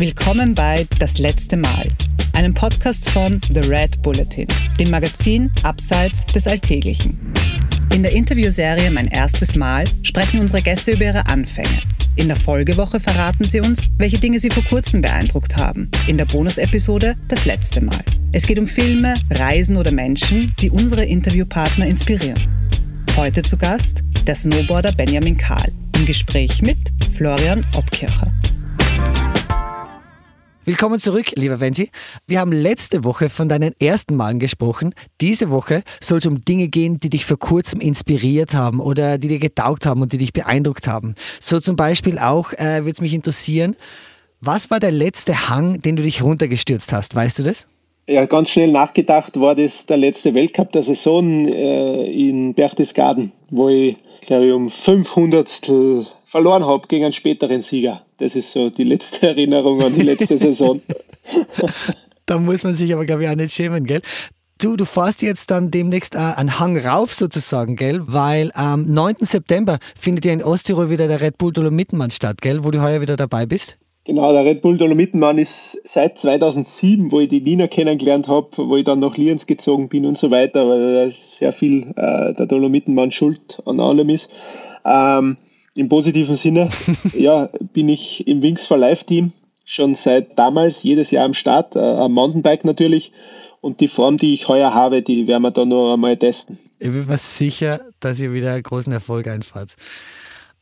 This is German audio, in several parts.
Willkommen bei Das letzte Mal, einem Podcast von The Red Bulletin, dem Magazin Abseits des Alltäglichen. In der Interviewserie Mein erstes Mal sprechen unsere Gäste über ihre Anfänge. In der Folgewoche verraten sie uns, welche Dinge sie vor kurzem beeindruckt haben. In der Bonusepisode Das letzte Mal. Es geht um Filme, Reisen oder Menschen, die unsere Interviewpartner inspirieren. Heute zu Gast der Snowboarder Benjamin Kahl im Gespräch mit Florian Obkircher. Willkommen zurück, lieber Wensi. Wir haben letzte Woche von deinen ersten Malen gesprochen. Diese Woche soll es um Dinge gehen, die dich vor kurzem inspiriert haben oder die dir getaugt haben und die dich beeindruckt haben. So zum Beispiel auch äh, würde es mich interessieren, was war der letzte Hang, den du dich runtergestürzt hast? Weißt du das? Ja, ganz schnell nachgedacht war das der letzte Weltcup der Saison äh, in Berchtesgaden, wo ich, glaube ich, um 500 verloren habe gegen einen späteren Sieger. Das ist so die letzte Erinnerung an die letzte Saison. da muss man sich aber, glaube ich, auch nicht schämen, gell? Du, du fährst jetzt dann demnächst äh, einen Hang rauf sozusagen, gell? Weil am 9. September findet ja in Osttirol wieder der Red Bull Dolomitenmann statt, gell? Wo du heuer wieder dabei bist. Genau, der Red Bull Dolomitenmann ist seit 2007, wo ich die Nina kennengelernt habe, wo ich dann nach Lienz gezogen bin und so weiter, weil da sehr viel äh, der Dolomitenmann schuld an allem ist. Ähm, im positiven Sinne, ja, bin ich im Wings for Life Team schon seit damals jedes Jahr am Start, äh, am Mountainbike natürlich. Und die Form, die ich heuer habe, die werden wir da noch einmal testen. Ich bin mir sicher, dass ihr wieder großen Erfolg einfahrt.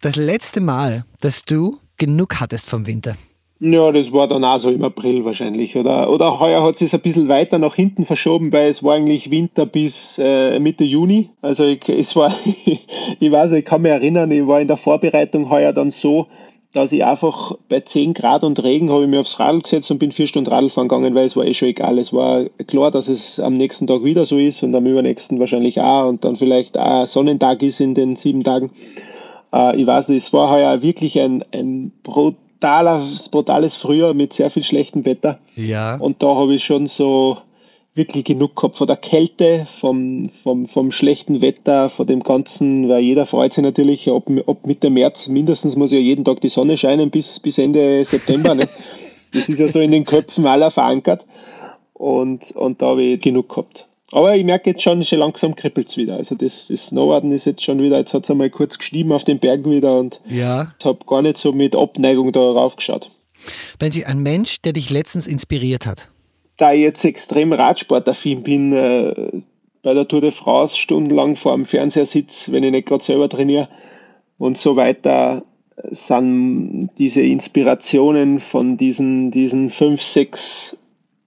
Das letzte Mal, dass du genug hattest vom Winter, ja, das war dann auch so im April wahrscheinlich. Oder, oder heuer hat es ein bisschen weiter nach hinten verschoben, weil es war eigentlich Winter bis äh, Mitte Juni. Also ich, es war, ich weiß, ich kann mich erinnern, ich war in der Vorbereitung heuer dann so, dass ich einfach bei 10 Grad und Regen habe ich mir aufs Radl gesetzt und bin vier Stunden Radl fahren gegangen, weil es war eh schon egal. Es war klar, dass es am nächsten Tag wieder so ist und am übernächsten wahrscheinlich auch und dann vielleicht auch Sonnentag ist in den sieben Tagen. Äh, ich weiß, es war heuer wirklich ein, ein Brot brutales, brutales Frühjahr mit sehr viel schlechtem Wetter. Ja. Und da habe ich schon so wirklich genug gehabt von der Kälte, vom, vom, vom schlechten Wetter, von dem Ganzen, weil jeder freut sich natürlich, ob, ob Mitte März mindestens muss ja jeden Tag die Sonne scheinen bis, bis Ende September. Ne? Das ist ja so in den Köpfen aller verankert. Und, und da habe ich genug gehabt. Aber ich merke jetzt schon, schon langsam kribbelt es wieder. Also das, das Snowboarden ist jetzt schon wieder, jetzt hat es einmal kurz geschrieben auf den Bergen wieder und ja. ich habe gar nicht so mit Abneigung da raufgeschaut. Benji, ein Mensch, der dich letztens inspiriert hat? Da ich jetzt extrem Radsportaffin bin, äh, bei der Tour de France stundenlang vor dem Fernseher sitze, wenn ich nicht gerade selber trainiere und so weiter, sind diese Inspirationen von diesen, diesen fünf, sechs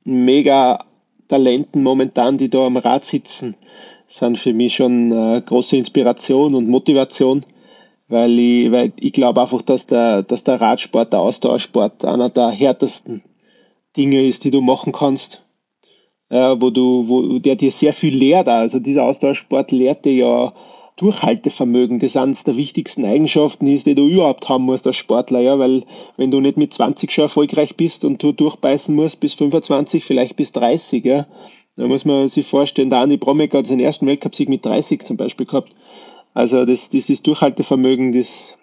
mega Talenten momentan, die da am Rad sitzen, sind für mich schon äh, große Inspiration und Motivation, weil ich, weil ich glaube einfach, dass der, dass der Radsport, der Ausdauersport einer der härtesten Dinge ist, die du machen kannst. Äh, wo du, wo der dir sehr viel lehrt. Also dieser Ausdauersport lehrt dir ja Durchhaltevermögen, das eines der wichtigsten Eigenschaften ist, die du überhaupt haben musst als Sportler, ja, weil wenn du nicht mit 20 schon erfolgreich bist und du durchbeißen musst bis 25, vielleicht bis 30, ja, da muss man sich vorstellen, der Andi Bromek hat seinen ersten Weltcupsieg mit 30 zum Beispiel gehabt. Also das, dieses Durchhaltevermögen, das,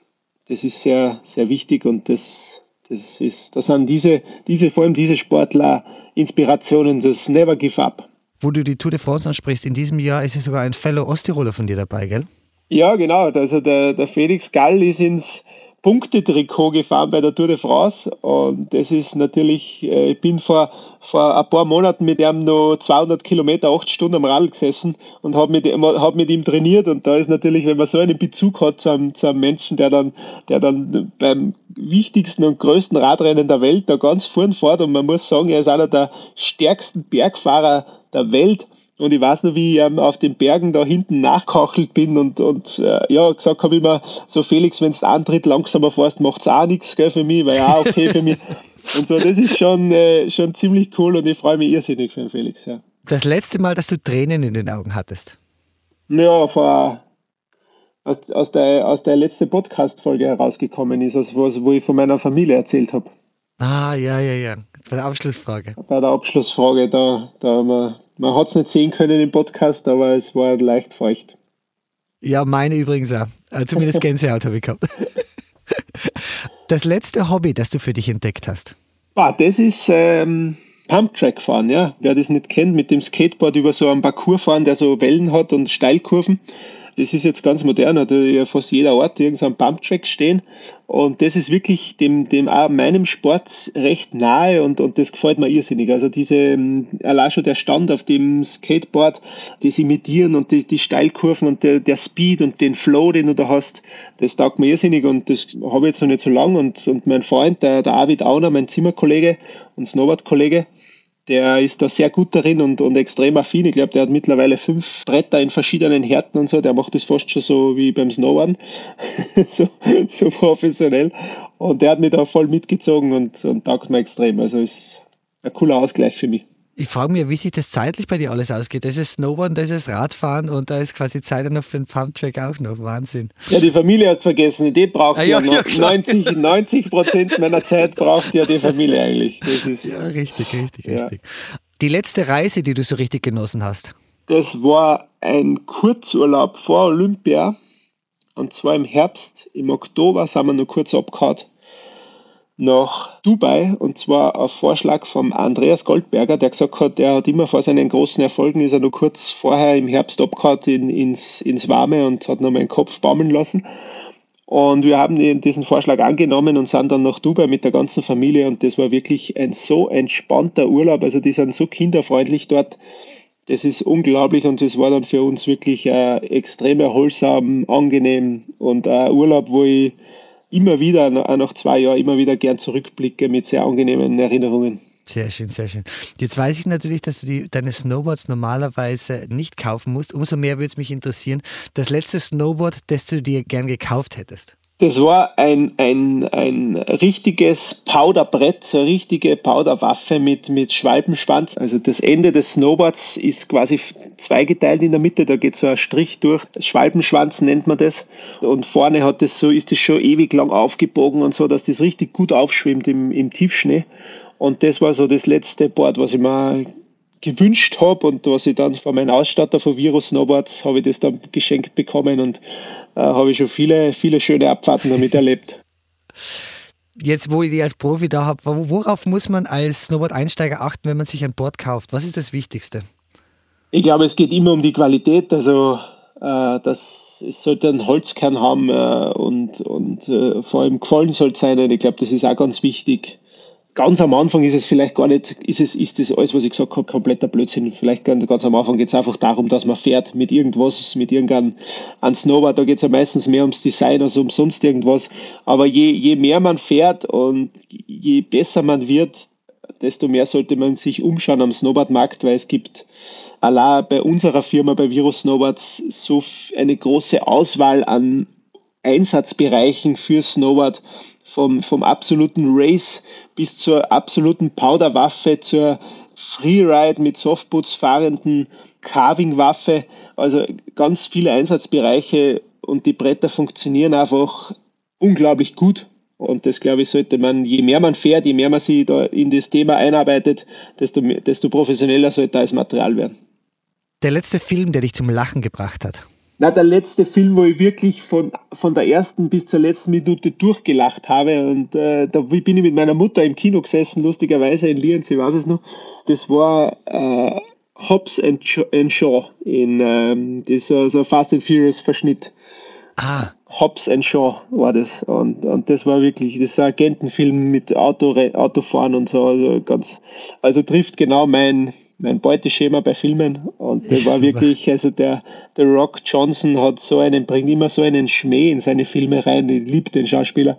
das ist sehr, sehr wichtig und das, das ist, das sind diese, diese, vor allem diese Sportler Inspirationen, das Never Give Up wo du die Tour de France ansprichst, in diesem Jahr ist es sogar ein Fellow Osttiroler von dir dabei, gell? Ja, genau. Also der, der Felix Gall ist ins Punktetrikot gefahren bei der Tour de France. Und das ist natürlich, äh, ich bin vor, vor ein paar Monaten mit ihm noch 200 Kilometer, 8 Stunden am Radl gesessen und habe mit, hab mit ihm trainiert. Und da ist natürlich, wenn man so einen Bezug hat zu einem, zu einem Menschen, der dann, der dann beim wichtigsten und größten Radrennen der Welt da ganz vorn fährt. Und man muss sagen, er ist einer der stärksten Bergfahrer der Welt. Und ich weiß noch, wie ich ähm, auf den Bergen da hinten nachkachelt bin und, und äh, ja, gesagt habe immer, so Felix, wenn du antritt langsamer fährst, macht es auch nichts für mich, weil ja okay für mich. Und so, das ist schon, äh, schon ziemlich cool und ich freue mich irrsinnig für den Felix. Ja. Das letzte Mal, dass du Tränen in den Augen hattest? Ja, vor, aus, aus, der, aus der letzten Podcast-Folge herausgekommen ist, also was, wo ich von meiner Familie erzählt habe. Ah, ja, ja, ja. Bei der Abschlussfrage. Bei der Abschlussfrage, da, da man, man hat es nicht sehen können im Podcast, aber es war leicht feucht. Ja, meine übrigens auch. Äh, zumindest Gänsehaut habe ich gehabt. Das letzte Hobby, das du für dich entdeckt hast? Ah, das ist ähm, Pumptrack fahren, ja. Wer das nicht kennt, mit dem Skateboard über so einen Parcours fahren, der so Wellen hat und Steilkurven das ist jetzt ganz modern, hat ja fast jeder Ort irgendein Pumptrack stehen. Und das ist wirklich dem, dem auch meinem Sport recht nahe und, und das gefällt mir irrsinnig. Also diese, ähm, allein schon der Stand auf dem Skateboard, das Imitieren und die, die Steilkurven und der, der Speed und den Flow, den du da hast, das taugt mir irrsinnig und das habe ich jetzt noch nicht so lange. Und, und mein Freund, der, der Arvid Auner, mein Zimmerkollege und Snowboard-Kollege, der ist da sehr gut darin und, und extrem affin. Ich glaube, der hat mittlerweile fünf Bretter in verschiedenen Härten und so. Der macht das fast schon so wie beim Snowboarden, so, so professionell. Und der hat mich da voll mitgezogen und, und taugt mir extrem. Also ist ein cooler Ausgleich für mich. Ich frage mich, wie sich das zeitlich bei dir alles ausgeht. Das ist Snowboarden, das ist Radfahren und da ist quasi Zeit noch für den Pumptrack auch noch. Wahnsinn. Ja, die Familie hat vergessen. Die braucht ah, ja, ja, ja 90, 90 Prozent meiner Zeit braucht ja die Familie eigentlich. Das ist, ja, richtig, richtig, richtig. Die letzte Reise, die du so richtig genossen hast? Das war ein Kurzurlaub vor Olympia. Und zwar im Herbst, im Oktober sind wir nur kurz abgehauen nach Dubai und zwar auf Vorschlag von Andreas Goldberger, der gesagt hat, er hat immer vor seinen großen Erfolgen, ist er nur kurz vorher im Herbst abgehauen in, ins, ins Warme und hat noch meinen Kopf baumeln lassen. Und wir haben diesen Vorschlag angenommen und sind dann nach Dubai mit der ganzen Familie und das war wirklich ein so entspannter Urlaub. Also die sind so kinderfreundlich dort. Das ist unglaublich und es war dann für uns wirklich äh, extrem erholsam, angenehm und ein Urlaub, wo ich immer wieder, nach zwei Jahren, immer wieder gern zurückblicke mit sehr angenehmen Erinnerungen. Sehr schön, sehr schön. Jetzt weiß ich natürlich, dass du die, deine Snowboards normalerweise nicht kaufen musst. Umso mehr würde es mich interessieren, das letzte Snowboard, das du dir gern gekauft hättest. Das war ein, ein, ein richtiges Powderbrett, eine richtige Powderwaffe mit, mit Schwalbenschwanz. Also das Ende des Snowboards ist quasi zweigeteilt in der Mitte, da geht so ein Strich durch. Schwalbenschwanz nennt man das. Und vorne hat das so, ist das schon ewig lang aufgebogen und so, dass das richtig gut aufschwimmt im, im Tiefschnee. Und das war so das letzte Board, was ich mir gewünscht habe und was ich dann von meinem Ausstatter von Virus Snowboards habe ich das dann geschenkt bekommen und äh, habe ich schon viele, viele schöne Abfahrten damit erlebt. Jetzt, wo ich dich als Profi da habe, worauf muss man als Snowboard-Einsteiger achten, wenn man sich ein Board kauft? Was ist das Wichtigste? Ich glaube, es geht immer um die Qualität. Also, äh, das, es sollte einen Holzkern haben äh, und, und äh, vor allem gefallen sollte sein. Und ich glaube, das ist auch ganz wichtig ganz am Anfang ist es vielleicht gar nicht, ist es, ist das alles, was ich gesagt habe, kompletter Blödsinn. Vielleicht ganz, ganz am Anfang geht es einfach darum, dass man fährt mit irgendwas, mit irgendeinem Snowboard, da geht es ja meistens mehr ums Design als um sonst irgendwas. Aber je, je mehr man fährt und je besser man wird, desto mehr sollte man sich umschauen am Snowboardmarkt, weil es gibt allein bei unserer Firma, bei Virus Snowboards, so eine große Auswahl an Einsatzbereichen für Snowboard, vom, vom absoluten Race bis zur absoluten Powderwaffe, zur Freeride mit Softboots fahrenden Carving-Waffe. Also ganz viele Einsatzbereiche und die Bretter funktionieren einfach unglaublich gut. Und das, glaube ich, sollte man, je mehr man fährt, je mehr man sich da in das Thema einarbeitet, desto, desto professioneller sollte das Material werden. Der letzte Film, der dich zum Lachen gebracht hat? Na, der letzte Film, wo ich wirklich von, von der ersten bis zur letzten Minute durchgelacht habe. Und äh, da bin ich mit meiner Mutter im Kino gesessen, lustigerweise in Lienz, ich weiß es noch. Das war äh, Hobbs and Shaw in ähm, das so ein Fast and Furious Verschnitt. Ah. Hobbs and Shaw war das. Und, und das war wirklich, das ist ein Agentenfilm mit Auto, Autofahren und so. Also ganz, also trifft genau mein, mein Beuteschema bei Filmen und der war wirklich, also der, der Rock Johnson hat so einen, bringt immer so einen Schmäh in seine Filme rein, ich liebe den Schauspieler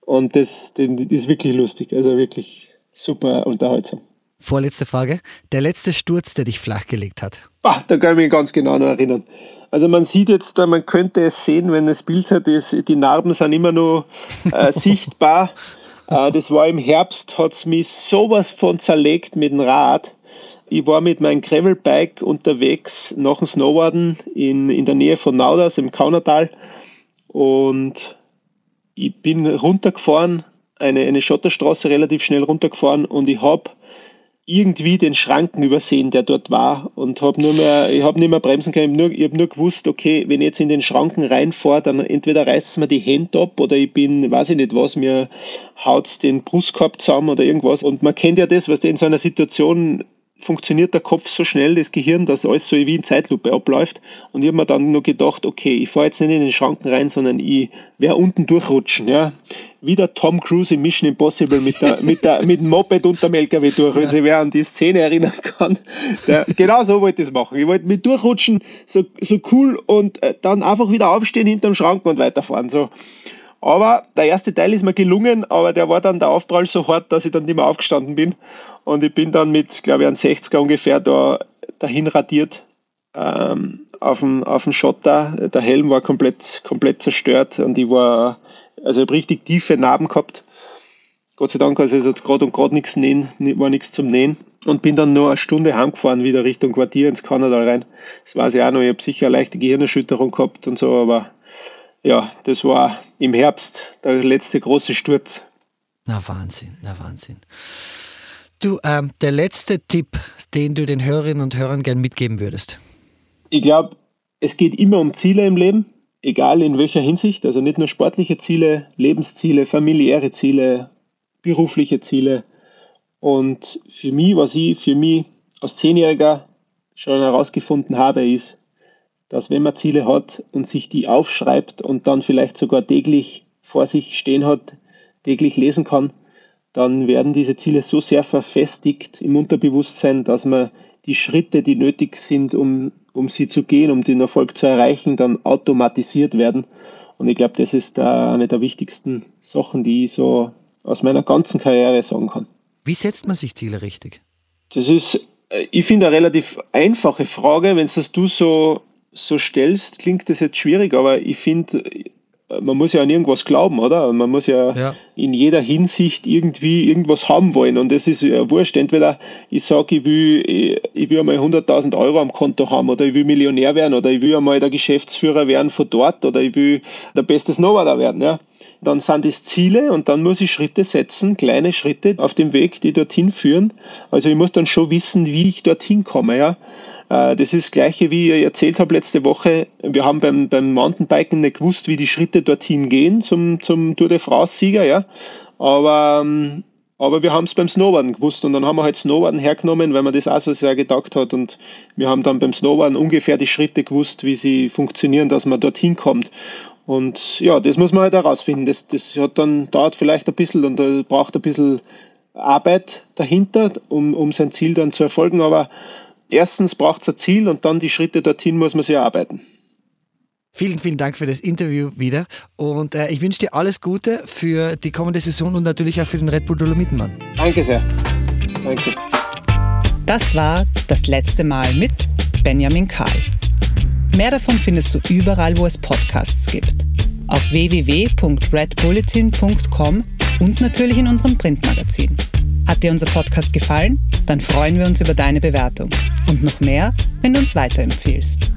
und das, das ist wirklich lustig, also wirklich super unterhaltsam. Vorletzte Frage, der letzte Sturz, der dich flachgelegt hat? Bah, da kann ich mich ganz genau noch erinnern. Also man sieht jetzt, man könnte es sehen, wenn das Bild hat, die Narben sind immer noch äh, sichtbar. Äh, das war im Herbst, hat es mich sowas von zerlegt mit dem Rad ich war mit meinem Gravelbike unterwegs nach dem Snowboarden in, in der Nähe von Nauders im Kaunertal und ich bin runtergefahren, eine, eine Schotterstraße relativ schnell runtergefahren und ich habe irgendwie den Schranken übersehen, der dort war und habe nur mehr, ich habe nicht mehr bremsen können. Ich habe nur, gewusst, okay, wenn ich jetzt in den Schranken reinfahre, dann entweder reißt es mir die Hände ab oder ich bin, weiß ich nicht was, mir haut den Brustkorb zusammen oder irgendwas. Und man kennt ja das, was in so einer Situation funktioniert der Kopf so schnell, das Gehirn, dass alles so wie in Zeitlupe abläuft. Und ich habe mir dann nur gedacht, okay, ich fahre jetzt nicht in den Schranken rein, sondern ich werde unten durchrutschen. Ja. Wie der Tom Cruise in Mission Impossible mit, der, mit, der, mit dem Moped unterm LKW durch. Wenn sich wer an die Szene erinnern kann. Der, genau so wollte ich es machen. Ich wollte mit durchrutschen, so, so cool und äh, dann einfach wieder aufstehen hinterm Schrank und weiterfahren. So. Aber der erste Teil ist mir gelungen, aber der war dann der Aufprall so hart, dass ich dann nicht mehr aufgestanden bin. Und ich bin dann mit, glaube ich, einem 60er ungefähr da dahin radiert ähm, auf, dem, auf dem Schotter. Der Helm war komplett, komplett zerstört und ich war, also ich richtig tiefe Narben gehabt. Gott sei Dank, also es hat gerade und gerade nichts nähen, war nichts zum Nähen. Und bin dann nur eine Stunde heimgefahren, wieder Richtung Quartier ins Kanada rein. Das weiß ich auch noch, ich habe sicher eine leichte Gehirnerschütterung gehabt und so, aber ja, das war im Herbst der letzte große Sturz. Na Wahnsinn, na Wahnsinn. Du, ähm, der letzte Tipp, den du den Hörerinnen und Hörern gern mitgeben würdest? Ich glaube, es geht immer um Ziele im Leben, egal in welcher Hinsicht. Also nicht nur sportliche Ziele, Lebensziele, familiäre Ziele, berufliche Ziele. Und für mich, was ich für mich als Zehnjähriger schon herausgefunden habe, ist, dass wenn man Ziele hat und sich die aufschreibt und dann vielleicht sogar täglich vor sich stehen hat, täglich lesen kann, dann werden diese Ziele so sehr verfestigt im Unterbewusstsein, dass man die Schritte, die nötig sind, um, um sie zu gehen, um den Erfolg zu erreichen, dann automatisiert werden. Und ich glaube, das ist eine der wichtigsten Sachen, die ich so aus meiner ganzen Karriere sagen kann. Wie setzt man sich Ziele richtig? Das ist, äh, ich finde, eine relativ einfache Frage. Wenn es das du so so stellst, klingt das jetzt schwierig, aber ich finde, man muss ja an irgendwas glauben, oder? Man muss ja, ja, in jeder Hinsicht irgendwie irgendwas haben wollen. Und das ist ja wurscht. Entweder ich sage, ich will, ich, ich will einmal 100.000 Euro am Konto haben oder ich will Millionär werden oder ich will einmal der Geschäftsführer werden von dort oder ich will der beste Snowboarder werden. Ja? Dann sind es Ziele und dann muss ich Schritte setzen, kleine Schritte auf dem Weg, die dorthin führen. Also ich muss dann schon wissen, wie ich dorthin komme. Ja? Äh, das ist das Gleiche, wie ich erzählt habe letzte Woche. Wir haben beim, beim Mountainbiken nicht gewusst, wie die Schritte dorthin gehen zum, zum Tour de France-Sieger, ja. Aber, ähm, aber wir haben es beim Snowboarden gewusst und dann haben wir halt Snowboarden hergenommen, weil man das auch so sehr gedacht hat und wir haben dann beim Snowboarden ungefähr die Schritte gewusst, wie sie funktionieren, dass man dorthin kommt. Und ja, das muss man halt herausfinden. Das, das hat dann, dauert vielleicht ein bisschen und da braucht ein bisschen Arbeit dahinter, um, um sein Ziel dann zu erfolgen, aber erstens braucht es ein Ziel und dann die Schritte dorthin muss man sich erarbeiten. Vielen, vielen Dank für das Interview wieder und äh, ich wünsche dir alles Gute für die kommende Saison und natürlich auch für den Red Bull Dolomitenmann. Danke sehr. Danke. Das war das letzte Mal mit Benjamin Kahl. Mehr davon findest du überall, wo es Podcasts gibt. Auf www.redbulletin.com und natürlich in unserem Printmagazin. Hat dir unser Podcast gefallen? Dann freuen wir uns über deine Bewertung. Und noch mehr, wenn du uns weiterempfehlst.